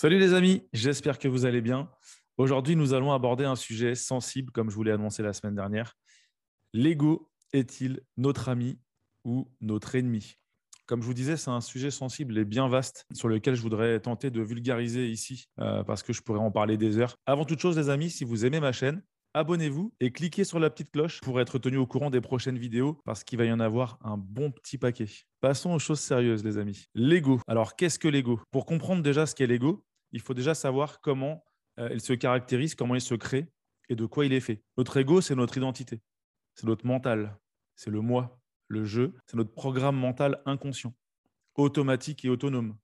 Salut les amis, j'espère que vous allez bien. Aujourd'hui, nous allons aborder un sujet sensible, comme je vous l'ai annoncé la semaine dernière. L'ego est-il notre ami ou notre ennemi? Comme je vous disais, c'est un sujet sensible et bien vaste sur lequel je voudrais tenter de vulgariser ici, euh, parce que je pourrais en parler des heures. Avant toute chose, les amis, si vous aimez ma chaîne, abonnez-vous et cliquez sur la petite cloche pour être tenu au courant des prochaines vidéos parce qu'il va y en avoir un bon petit paquet. Passons aux choses sérieuses, les amis. L'ego. Alors, qu'est-ce que l'ego? Pour comprendre déjà ce qu'est l'ego, il faut déjà savoir comment euh, il se caractérise, comment il se crée et de quoi il est fait. Notre ego, c'est notre identité, c'est notre mental, c'est le moi, le jeu, c'est notre programme mental inconscient, automatique et autonome.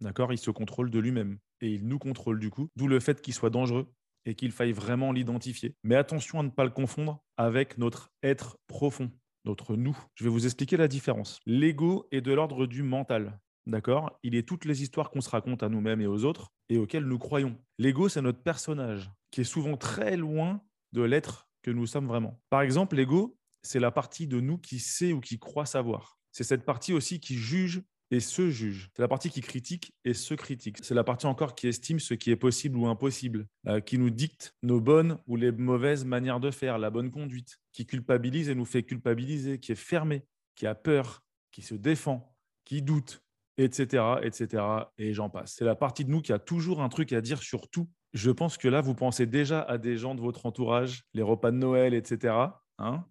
D'accord? Il se contrôle de lui-même et il nous contrôle du coup, d'où le fait qu'il soit dangereux et qu'il faille vraiment l'identifier. Mais attention à ne pas le confondre avec notre être profond, notre nous. Je vais vous expliquer la différence. L'ego est de l'ordre du mental. D'accord? Il est toutes les histoires qu'on se raconte à nous-mêmes et aux autres et auxquelles nous croyons. L'ego, c'est notre personnage qui est souvent très loin de l'être que nous sommes vraiment. Par exemple, l'ego, c'est la partie de nous qui sait ou qui croit savoir. C'est cette partie aussi qui juge et se juge. C'est la partie qui critique et se critique. C'est la partie encore qui estime ce qui est possible ou impossible, euh, qui nous dicte nos bonnes ou les mauvaises manières de faire, la bonne conduite, qui culpabilise et nous fait culpabiliser, qui est fermé, qui a peur, qui se défend, qui doute, etc., etc. Et j'en passe. C'est la partie de nous qui a toujours un truc à dire sur tout. Je pense que là, vous pensez déjà à des gens de votre entourage, les repas de Noël, etc. Hein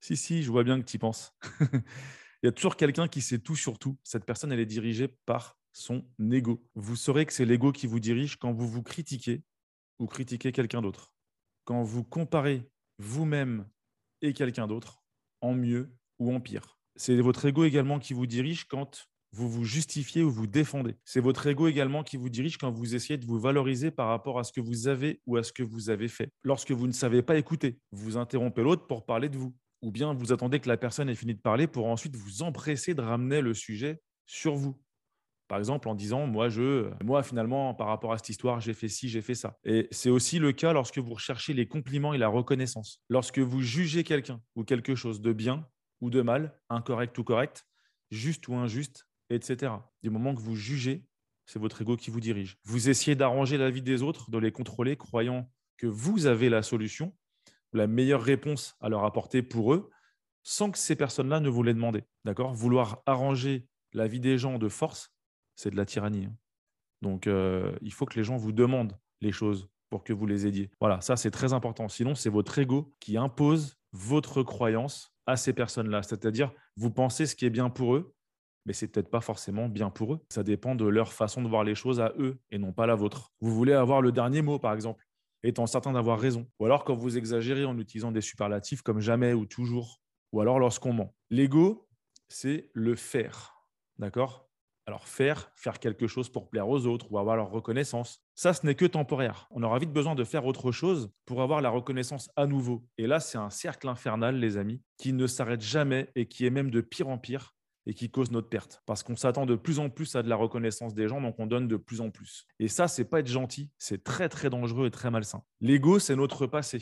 si, si, je vois bien que tu y penses. Il y a toujours quelqu'un qui sait tout sur tout. Cette personne, elle est dirigée par son ego. Vous saurez que c'est l'ego qui vous dirige quand vous vous critiquez ou critiquez quelqu'un d'autre. Quand vous comparez vous-même et quelqu'un d'autre, en mieux ou en pire. C'est votre ego également qui vous dirige quand vous vous justifiez ou vous défendez. C'est votre ego également qui vous dirige quand vous essayez de vous valoriser par rapport à ce que vous avez ou à ce que vous avez fait. Lorsque vous ne savez pas écouter, vous interrompez l'autre pour parler de vous ou bien vous attendez que la personne ait fini de parler pour ensuite vous empresser de ramener le sujet sur vous. Par exemple, en disant, moi, je, moi, finalement, par rapport à cette histoire, j'ai fait ci, j'ai fait ça. Et c'est aussi le cas lorsque vous recherchez les compliments et la reconnaissance. Lorsque vous jugez quelqu'un ou quelque chose de bien ou de mal, incorrect ou correct, juste ou injuste, etc. Du moment que vous jugez, c'est votre ego qui vous dirige. Vous essayez d'arranger la vie des autres, de les contrôler, croyant que vous avez la solution, la meilleure réponse à leur apporter pour eux, sans que ces personnes-là ne vous l'aient demandé. D'accord? Vouloir arranger la vie des gens de force, c'est de la tyrannie. Hein. Donc, euh, il faut que les gens vous demandent les choses pour que vous les aidiez. Voilà, ça c'est très important. Sinon, c'est votre ego qui impose votre croyance à ces personnes-là. C'est-à-dire, vous pensez ce qui est bien pour eux, mais c'est peut-être pas forcément bien pour eux. Ça dépend de leur façon de voir les choses à eux et non pas la vôtre. Vous voulez avoir le dernier mot, par exemple étant certain d'avoir raison. Ou alors quand vous exagérez en utilisant des superlatifs comme jamais ou toujours. Ou alors lorsqu'on ment. L'ego, c'est le faire. D'accord? Alors faire, faire quelque chose pour plaire aux autres ou avoir leur reconnaissance, ça, ce n'est que temporaire. On aura vite besoin de faire autre chose pour avoir la reconnaissance à nouveau. Et là, c'est un cercle infernal, les amis, qui ne s'arrête jamais et qui est même de pire en pire et qui cause notre perte. Parce qu'on s'attend de plus en plus à de la reconnaissance des gens, donc on donne de plus en plus. Et ça, c'est pas être gentil, c'est très très dangereux et très malsain. L'ego, c'est notre passé.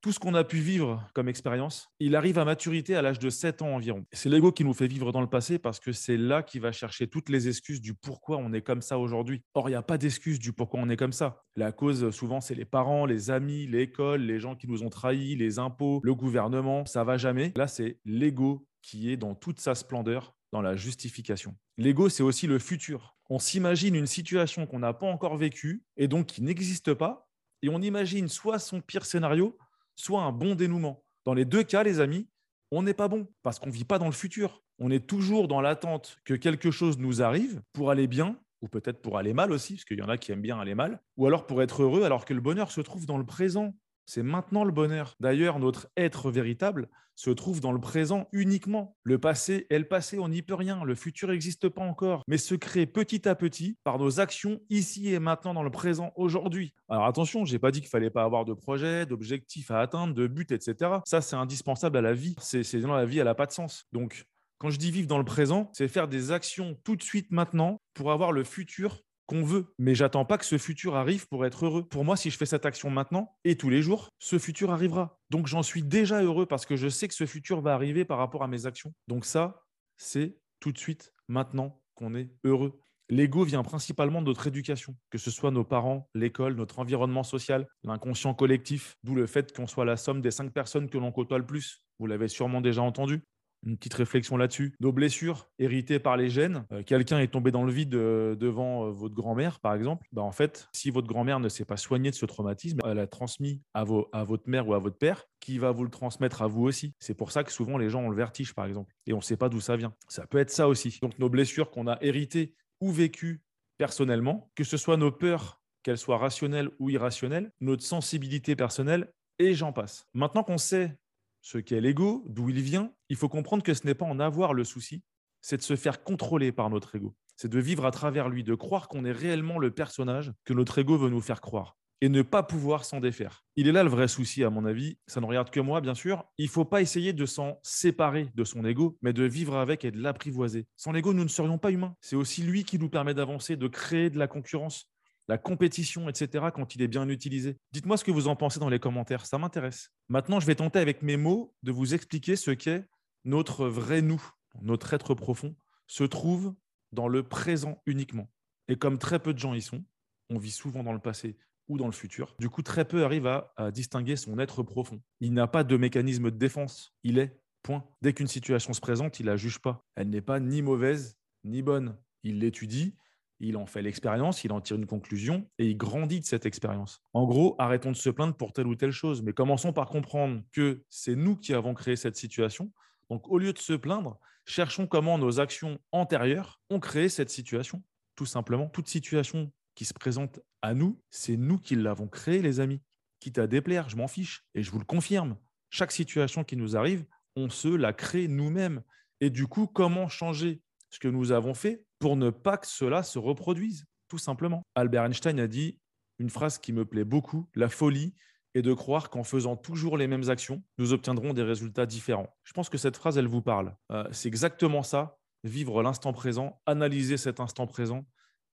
Tout ce qu'on a pu vivre comme expérience, il arrive à maturité à l'âge de 7 ans environ. C'est l'ego qui nous fait vivre dans le passé parce que c'est là qu'il va chercher toutes les excuses du pourquoi on est comme ça aujourd'hui. Or, il n'y a pas d'excuses du pourquoi on est comme ça. La cause, souvent, c'est les parents, les amis, l'école, les gens qui nous ont trahis, les impôts, le gouvernement. Ça va jamais. Là, c'est l'ego qui est dans toute sa splendeur dans la justification. L'ego, c'est aussi le futur. On s'imagine une situation qu'on n'a pas encore vécue et donc qui n'existe pas, et on imagine soit son pire scénario, soit un bon dénouement. Dans les deux cas, les amis, on n'est pas bon parce qu'on ne vit pas dans le futur. On est toujours dans l'attente que quelque chose nous arrive pour aller bien, ou peut-être pour aller mal aussi, parce qu'il y en a qui aiment bien aller mal, ou alors pour être heureux alors que le bonheur se trouve dans le présent. C'est maintenant le bonheur. D'ailleurs, notre être véritable se trouve dans le présent uniquement. Le passé est le passé, on n'y peut rien. Le futur n'existe pas encore, mais se crée petit à petit par nos actions ici et maintenant dans le présent aujourd'hui. Alors attention, je n'ai pas dit qu'il fallait pas avoir de projet, d'objectifs à atteindre, de buts, etc. Ça, c'est indispensable à la vie. C'est dans la vie, elle n'a pas de sens. Donc, quand je dis vivre dans le présent, c'est faire des actions tout de suite maintenant pour avoir le futur qu'on veut. Mais j'attends pas que ce futur arrive pour être heureux. Pour moi, si je fais cette action maintenant et tous les jours, ce futur arrivera. Donc j'en suis déjà heureux parce que je sais que ce futur va arriver par rapport à mes actions. Donc ça, c'est tout de suite, maintenant qu'on est heureux. L'ego vient principalement de notre éducation, que ce soit nos parents, l'école, notre environnement social, l'inconscient collectif, d'où le fait qu'on soit la somme des cinq personnes que l'on côtoie le plus. Vous l'avez sûrement déjà entendu une petite réflexion là-dessus. Nos blessures héritées par les gènes. Euh, quelqu'un est tombé dans le vide euh, devant euh, votre grand-mère, par exemple. Bah, en fait, si votre grand-mère ne s'est pas soignée de ce traumatisme, elle a transmis à, à votre mère ou à votre père, qui va vous le transmettre à vous aussi. C'est pour ça que souvent les gens ont le vertige, par exemple, et on ne sait pas d'où ça vient. Ça peut être ça aussi. Donc nos blessures qu'on a héritées ou vécues personnellement, que ce soit nos peurs, qu'elles soient rationnelles ou irrationnelles, notre sensibilité personnelle, et j'en passe. Maintenant qu'on sait ce qu'est l'ego, d'où il vient, il faut comprendre que ce n'est pas en avoir le souci, c'est de se faire contrôler par notre ego. C'est de vivre à travers lui, de croire qu'on est réellement le personnage que notre ego veut nous faire croire et ne pas pouvoir s'en défaire. Il est là le vrai souci, à mon avis. Ça ne regarde que moi, bien sûr. Il ne faut pas essayer de s'en séparer de son ego, mais de vivre avec et de l'apprivoiser. Sans l'ego, nous ne serions pas humains. C'est aussi lui qui nous permet d'avancer, de créer de la concurrence, la compétition, etc., quand il est bien utilisé. Dites-moi ce que vous en pensez dans les commentaires, ça m'intéresse. Maintenant, je vais tenter avec mes mots de vous expliquer ce qu'est notre vrai nous, notre être profond, se trouve dans le présent uniquement. Et comme très peu de gens y sont, on vit souvent dans le passé ou dans le futur. Du coup, très peu arrivent à, distinguer son être profond. Il n'a pas de mécanisme de défense. Il est, point. Dès qu'une situation se présente, il la juge pas. Elle n'est pas ni mauvaise ni bonne. Il l'étudie il en fait l'expérience, il en tire une conclusion et il grandit de cette expérience. En gros, arrêtons de se plaindre pour telle ou telle chose, mais commençons par comprendre que c'est nous qui avons créé cette situation. Donc, au lieu de se plaindre, cherchons comment nos actions antérieures ont créé cette situation. Tout simplement, toute situation qui se présente à nous, c'est nous qui l'avons créée, les amis. Quitte à déplaire, je m'en fiche. Et je vous le confirme, chaque situation qui nous arrive, on se la crée nous-mêmes. Et du coup, comment changer ce que nous avons fait pour ne pas que cela se reproduise, tout simplement? Albert Einstein a dit une phrase qui me plaît beaucoup, la folie est de croire qu'en faisant toujours les mêmes actions, nous obtiendrons des résultats différents. Je pense que cette phrase, elle vous parle. Euh, c'est exactement ça, vivre l'instant présent, analyser cet instant présent,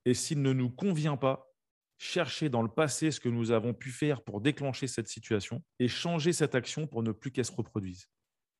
et s'il ne nous convient pas, chercher dans le passé ce que nous avons pu faire pour déclencher cette situation et changer cette action pour ne plus qu'elle se reproduise.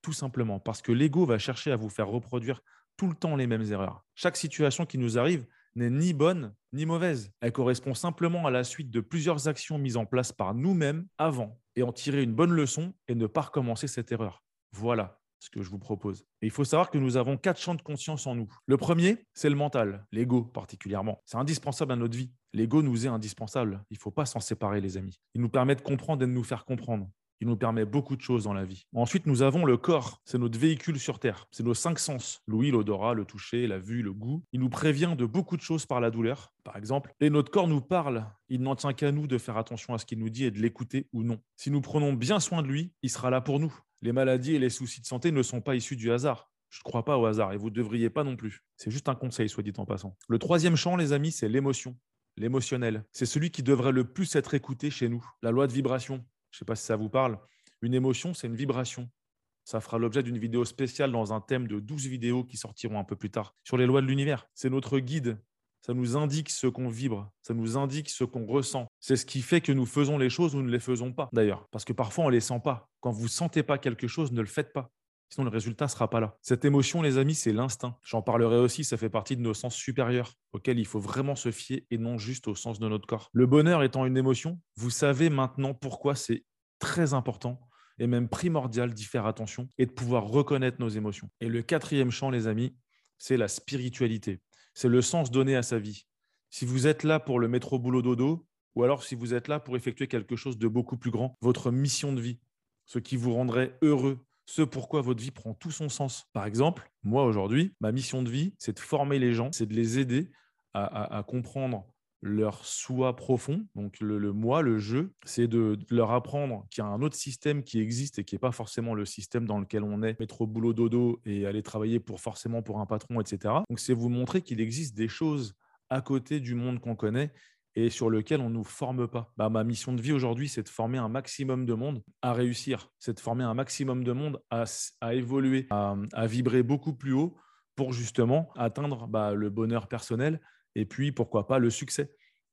Tout simplement, parce que l'ego va chercher à vous faire reproduire tout le temps les mêmes erreurs. Chaque situation qui nous arrive n'est ni bonne ni mauvaise. Elle correspond simplement à la suite de plusieurs actions mises en place par nous-mêmes avant et en tirer une bonne leçon et ne pas recommencer cette erreur. Voilà ce que je vous propose. Il faut savoir que nous avons quatre champs de conscience en nous. Le premier, c'est le mental, l'ego particulièrement. C'est indispensable à notre vie. L'ego nous est indispensable. Il ne faut pas s'en séparer, les amis. Il nous permet de comprendre et de nous faire comprendre. Il nous permet beaucoup de choses dans la vie. Ensuite, nous avons le corps. C'est notre véhicule sur Terre. C'est nos cinq sens. L'ouïe, l'odorat, le toucher, la vue, le goût. Il nous prévient de beaucoup de choses par la douleur, par exemple. Et notre corps nous parle. Il n'en tient qu'à nous de faire attention à ce qu'il nous dit et de l'écouter ou non. Si nous prenons bien soin de lui, il sera là pour nous. Les maladies et les soucis de santé ne sont pas issus du hasard. Je ne crois pas au hasard et vous ne devriez pas non plus. C'est juste un conseil, soit dit en passant. Le troisième champ, les amis, c'est l'émotion l'émotionnel. C'est celui qui devrait le plus être écouté chez nous. La loi de vibration. Je ne sais pas si ça vous parle. Une émotion, c'est une vibration. Ça fera l'objet d'une vidéo spéciale dans un thème de 12 vidéos qui sortiront un peu plus tard sur les lois de l'univers. C'est notre guide. Ça nous indique ce qu'on vibre, ça nous indique ce qu'on ressent. C'est ce qui fait que nous faisons les choses ou ne les faisons pas, d'ailleurs. Parce que parfois, on ne les sent pas. Quand vous ne sentez pas quelque chose, ne le faites pas. Sinon, le résultat ne sera pas là. Cette émotion, les amis, c'est l'instinct. J'en parlerai aussi, ça fait partie de nos sens supérieurs, auxquels il faut vraiment se fier et non juste au sens de notre corps. Le bonheur étant une émotion, vous savez maintenant pourquoi c'est très important et même primordial d'y faire attention et de pouvoir reconnaître nos émotions. Et le quatrième champ, les amis, c'est la spiritualité. C'est le sens donné à sa vie. Si vous êtes là pour le métro boulot dodo, ou alors si vous êtes là pour effectuer quelque chose de beaucoup plus grand, votre mission de vie, ce qui vous rendrait heureux, ce pourquoi votre vie prend tout son sens. Par exemple, moi aujourd'hui, ma mission de vie, c'est de former les gens, c'est de les aider à, comprendre leur soi profond, donc le, moi, le jeu, c'est de, leur apprendre qu'il y a un autre système qui existe et qui n'est pas forcément le système dans lequel on est, mettre au boulot dodo et aller travailler pour forcément pour un patron, etc. Donc c'est vous montrer qu'il existe des choses à côté du monde qu'on connaît et sur lequel on ne nous forme pas. Bah, ma mission de vie aujourd'hui, c'est de former un maximum de monde à réussir, c'est de former un maximum de monde à, évoluer, à, vibrer beaucoup plus haut pour justement atteindre bah, le bonheur personnel et puis pourquoi pas le succès.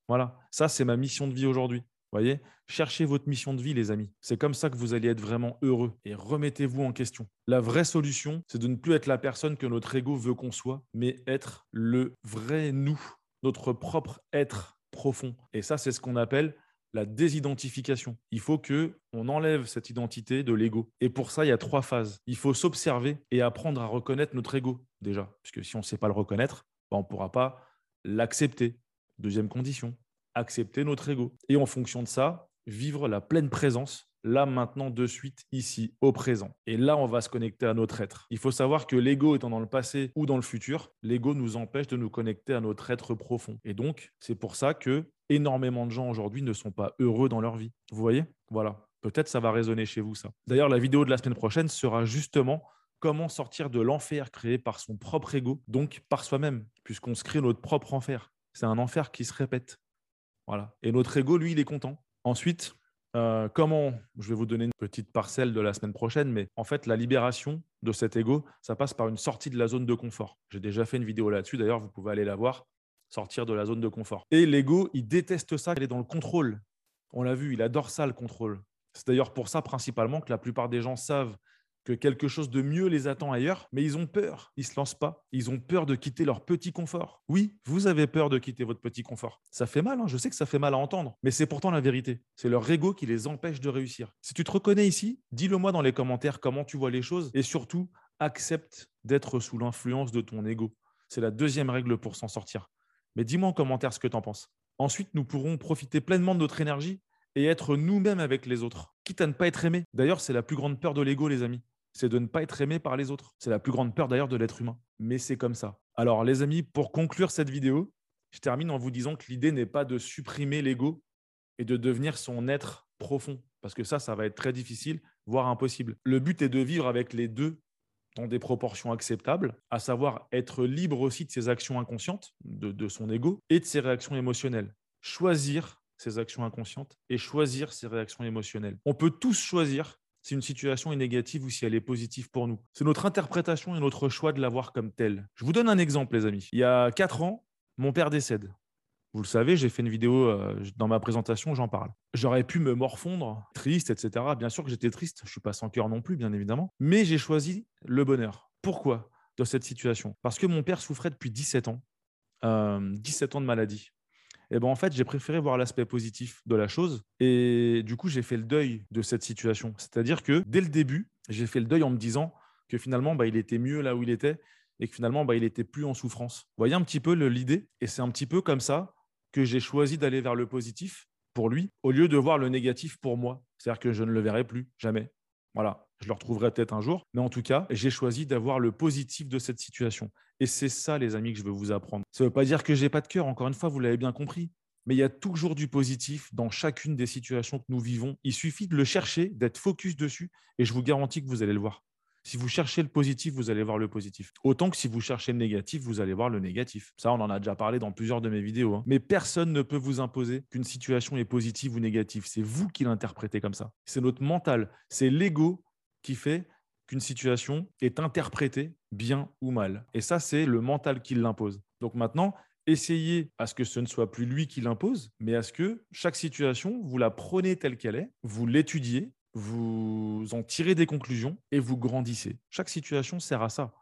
Voilà, ça c'est ma mission de vie aujourd'hui. Voyez, cherchez votre mission de vie, les amis. C'est comme ça que vous allez être vraiment heureux et remettez-vous en question. La vraie solution, c'est de ne plus être la personne que notre ego veut qu'on soit, mais être le vrai nous, notre propre être profond. Et ça, c'est ce qu'on appelle la désidentification. Il faut que on enlève cette identité de l'ego. Et pour ça, il y a trois phases. Il faut s'observer et apprendre à reconnaître notre ego déjà, puisque si on ne sait pas le reconnaître, ben, on ne pourra pas l'accepter. Deuxième condition, accepter notre ego. Et en fonction de ça, vivre la pleine présence là, maintenant, de suite, ici, au présent. Et là, on va se connecter à notre être. Il faut savoir que l'ego étant dans le passé ou dans le futur, l'ego nous empêche de nous connecter à notre être profond. Et donc, c'est pour ça que énormément de gens aujourd'hui ne sont pas heureux dans leur vie. Vous voyez? Voilà. Peut-être ça va résonner chez vous, ça. D'ailleurs, la vidéo de la semaine prochaine sera justement comment sortir de l'enfer créé par son propre ego, donc par soi-même, puisqu'on se crée notre propre enfer. C'est un enfer qui se répète. Voilà. Et notre ego, lui, il est content. Ensuite, euh, comment Je vais vous donner une petite parcelle de la semaine prochaine, mais en fait, la libération de cet ego, ça passe par une sortie de la zone de confort. J'ai déjà fait une vidéo là-dessus, d'ailleurs, vous pouvez aller la voir, sortir de la zone de confort. Et l'ego, il déteste ça, il est dans le contrôle. On l'a vu, il adore ça, le contrôle. C'est d'ailleurs pour ça principalement que la plupart des gens savent que quelque chose de mieux les attend ailleurs, mais ils ont peur, ils ne se lancent pas, ils ont peur de quitter leur petit confort. Oui, vous avez peur de quitter votre petit confort. Ça fait mal, hein, je sais que ça fait mal à entendre, mais c'est pourtant la vérité. C'est leur ego qui les empêche de réussir. Si tu te reconnais ici, dis-le moi dans les commentaires comment tu vois les choses et surtout, accepte d'être sous l'influence de ton ego. C'est la deuxième règle pour s'en sortir. Mais dis-moi en commentaire ce que tu en penses. Ensuite, nous pourrons profiter pleinement de notre énergie et être nous-mêmes avec les autres, quitte à ne pas être aimé. D'ailleurs, c'est la plus grande peur de l'ego, les amis c'est de ne pas être aimé par les autres. C'est la plus grande peur d'ailleurs de l'être humain. Mais c'est comme ça. Alors les amis, pour conclure cette vidéo, je termine en vous disant que l'idée n'est pas de supprimer l'ego et de devenir son être profond. Parce que ça, ça va être très difficile, voire impossible. Le but est de vivre avec les deux dans des proportions acceptables, à savoir être libre aussi de ses actions inconscientes, de, son ego, et de ses réactions émotionnelles. Choisir ses actions inconscientes et choisir ses réactions émotionnelles. On peut tous choisir si une situation est négative ou si elle est positive pour nous. C'est notre interprétation et notre choix de la voir comme telle. Je vous donne un exemple, les amis. Il y a quatre ans, mon père décède. Vous le savez, j'ai fait une vidéo euh, dans ma présentation, j'en parle. J'aurais pu me morfondre, triste, etc. Bien sûr que j'étais triste, je ne suis pas sans cœur non plus, bien évidemment. Mais j'ai choisi le bonheur. Pourquoi dans cette situation? Parce que mon père souffrait depuis 17 ans, 17 euh, ans de maladie. Et ben en fait, j'ai préféré voir l'aspect positif de la chose. Et du coup, j'ai fait le deuil de cette situation. C'est-à-dire que dès le début, j'ai fait le deuil en me disant que finalement, bah, il était mieux là où il était et que finalement, bah, il était plus en souffrance. Vous voyez un petit peu l'idée? Et c'est un petit peu comme ça que j'ai choisi d'aller vers le positif pour lui, au lieu de voir le négatif pour moi. C'est-à-dire que je ne le verrai plus, jamais. Voilà, je le retrouverai peut-être un jour. Mais en tout cas, j'ai choisi d'avoir le positif de cette situation. Et c'est ça, les amis, que je veux vous apprendre. Ça ne veut pas dire que j'ai pas de cœur, encore une fois, vous l'avez bien compris. Mais il y a toujours du positif dans chacune des situations que nous vivons. Il suffit de le chercher, d'être focus dessus, et je vous garantis que vous allez le voir. Si vous cherchez le positif, vous allez voir le positif. Autant que si vous cherchez le négatif, vous allez voir le négatif. Ça, on en a déjà parlé dans plusieurs de mes vidéos. Hein. Mais personne ne peut vous imposer qu'une situation est positive ou négative. C'est vous qui l'interprétez comme ça. C'est notre mental, c'est l'ego qui fait qu'une situation est interprétée bien ou mal. Et ça, c'est le mental qui l'impose. Donc maintenant, essayez à ce que ce ne soit plus lui qui l'impose, mais à ce que chaque situation, vous la prenez telle qu'elle est, vous l'étudiez, vous en tirez des conclusions et vous grandissez. Chaque situation sert à ça.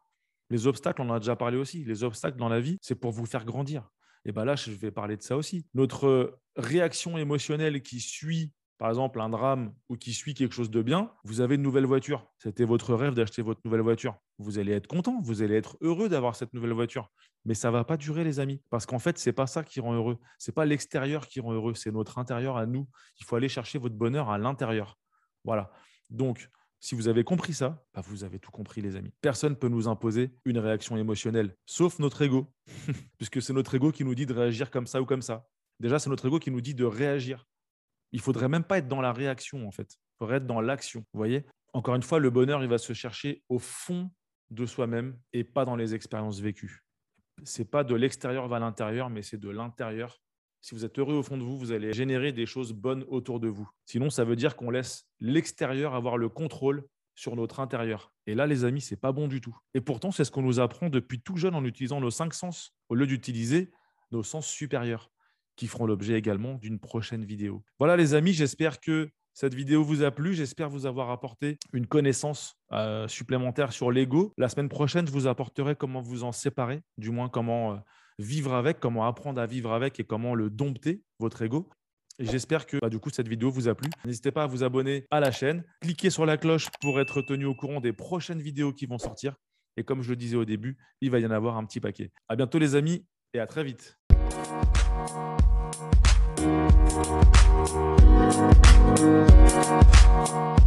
Les obstacles, on en a déjà parlé aussi. Les obstacles dans la vie, c'est pour vous faire grandir. Et bien là, je vais parler de ça aussi. Notre réaction émotionnelle qui suit par exemple un drame ou qui suit quelque chose de bien, vous avez une nouvelle voiture. C'était votre rêve d'acheter votre nouvelle voiture. Vous allez être content, vous allez être heureux d'avoir cette nouvelle voiture. Mais ça va pas durer, les amis, parce qu'en fait, c'est pas ça qui rend heureux. C'est pas l'extérieur qui rend heureux, c'est notre intérieur à nous. Il faut aller chercher votre bonheur à l'intérieur. Voilà. Donc, si vous avez compris ça, bah, vous avez tout compris, les amis. Personne ne peut nous imposer une réaction émotionnelle, sauf notre ego, puisque c'est notre ego qui nous dit de réagir comme ça ou comme ça. Déjà, c'est notre ego qui nous dit de réagir. Il faudrait même pas être dans la réaction, en fait. Il faudrait être dans l'action. Vous voyez Encore une fois, le bonheur, il va se chercher au fond de soi-même et pas dans les expériences vécues. C'est pas de l'extérieur vers l'intérieur, mais c'est de l'intérieur. Si vous êtes heureux au fond de vous, vous allez générer des choses bonnes autour de vous. Sinon, ça veut dire qu'on laisse l'extérieur avoir le contrôle sur notre intérieur. Et là, les amis, c'est pas bon du tout. Et pourtant, c'est ce qu'on nous apprend depuis tout jeune en utilisant nos cinq sens au lieu d'utiliser nos sens supérieurs qui feront l'objet également d'une prochaine vidéo. Voilà les amis, j'espère que cette vidéo vous a plu. J'espère vous avoir apporté une connaissance euh, supplémentaire sur l'ego. La semaine prochaine, je vous apporterai comment vous en séparer, du moins comment euh, vivre avec, comment apprendre à vivre avec et comment le dompter, votre ego. J'espère que bah, du coup cette vidéo vous a plu. N'hésitez pas à vous abonner à la chaîne, cliquez sur la cloche pour être tenu au courant des prochaines vidéos qui vont sortir. Et comme je le disais au début, il va y en avoir un petit paquet. À bientôt les amis et à très vite. Thank you.